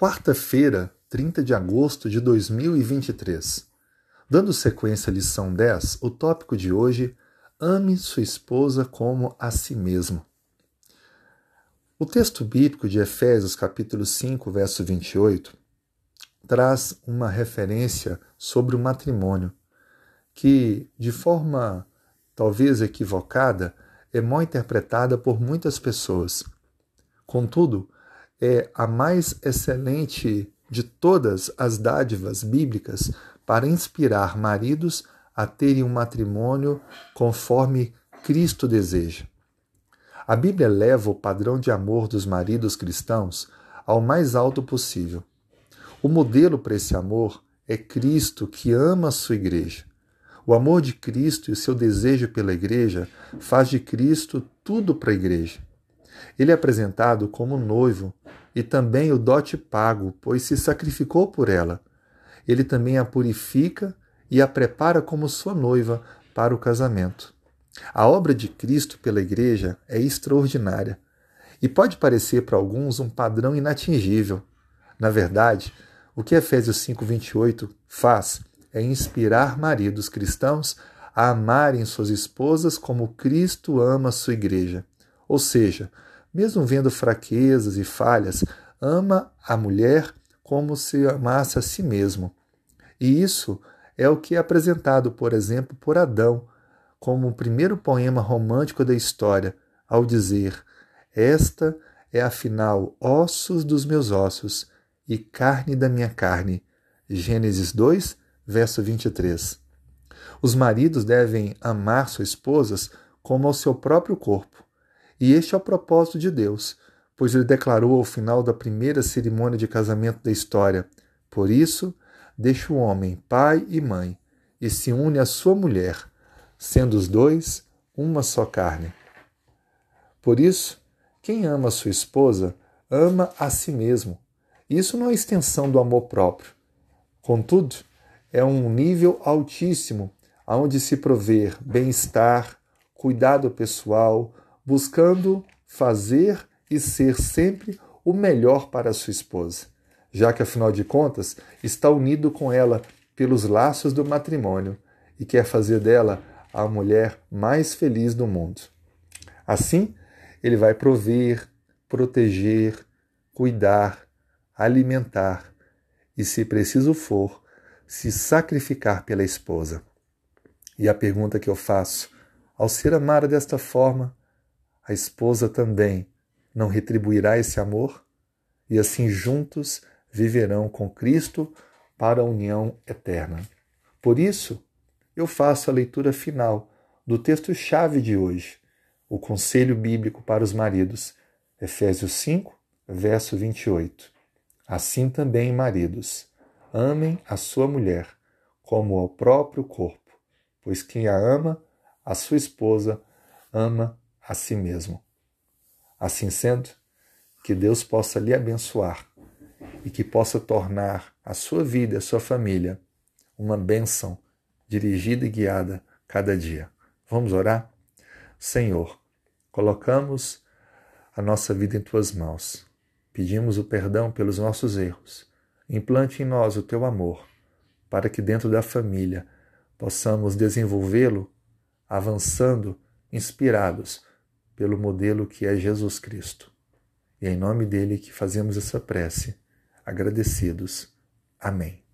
quarta-feira, 30 de agosto de 2023. Dando sequência à lição 10, o tópico de hoje: ame sua esposa como a si mesmo. O texto bíblico de Efésios, capítulo 5, verso 28, traz uma referência sobre o matrimônio, que, de forma talvez equivocada, é mal interpretada por muitas pessoas. Contudo, é a mais excelente de todas as dádivas bíblicas para inspirar maridos a terem um matrimônio conforme Cristo deseja. A Bíblia leva o padrão de amor dos maridos cristãos ao mais alto possível. O modelo para esse amor é Cristo que ama a sua igreja. O amor de Cristo e o seu desejo pela igreja faz de Cristo tudo para a igreja. Ele é apresentado como noivo e também o dote pago, pois se sacrificou por ela. Ele também a purifica e a prepara como sua noiva para o casamento. A obra de Cristo pela Igreja é extraordinária e pode parecer para alguns um padrão inatingível. Na verdade, o que Efésios 5:28 faz é inspirar maridos cristãos a amarem suas esposas como Cristo ama sua igreja. Ou seja, mesmo vendo fraquezas e falhas, ama a mulher como se amasse a si mesmo. E isso é o que é apresentado, por exemplo, por Adão, como o primeiro poema romântico da história, ao dizer: Esta é afinal ossos dos meus ossos e carne da minha carne. Gênesis 2, verso 23. Os maridos devem amar suas esposas como ao seu próprio corpo. E este é o propósito de Deus, pois ele declarou ao final da primeira cerimônia de casamento da história: Por isso, deixa o homem pai e mãe e se une à sua mulher, sendo os dois uma só carne. Por isso, quem ama sua esposa ama a si mesmo. Isso não é extensão do amor próprio. Contudo, é um nível altíssimo onde se prover bem-estar, cuidado pessoal, buscando fazer e ser sempre o melhor para sua esposa, já que, afinal de contas, está unido com ela pelos laços do matrimônio e quer fazer dela a mulher mais feliz do mundo. Assim, ele vai prover, proteger, cuidar, alimentar e, se preciso for, se sacrificar pela esposa. E a pergunta que eu faço: ao ser amada desta forma, a esposa também não retribuirá esse amor? E assim juntos viverão com Cristo para a união eterna. Por isso, eu faço a leitura final do texto-chave de hoje, o conselho bíblico para os maridos, Efésios 5, verso 28. Assim também, maridos, amem a sua mulher como ao próprio corpo, pois quem a ama, a sua esposa, ama a si mesmo. Assim sendo, que Deus possa lhe abençoar e que possa tornar a sua vida e a sua família uma bênção dirigida e guiada cada dia. Vamos orar? Senhor, colocamos a nossa vida em tuas mãos. Pedimos o perdão pelos nossos erros. Implante em nós o teu amor, para que dentro da família possamos desenvolvê-lo avançando, inspirados pelo modelo que é Jesus Cristo. E é em nome dele que fazemos essa prece, agradecidos. Amém.